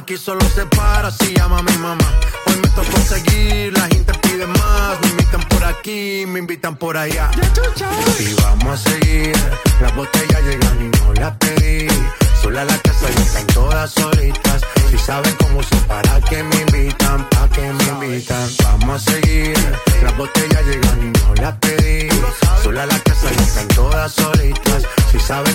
Aquí solo se para si llama mi mamá. Hoy me tocó seguir, la gente pide más. Me invitan por aquí, me invitan por allá. Y vamos a seguir. Las botellas llegan y no las pedí. Sola la casa y están todas solitas. Si saben cómo se para que me invitan, pa' que me invitan. Vamos a seguir. Las botellas llegan y no las pedí. Sola la casa y están todas solitas. Si saben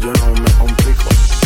yo no me complico.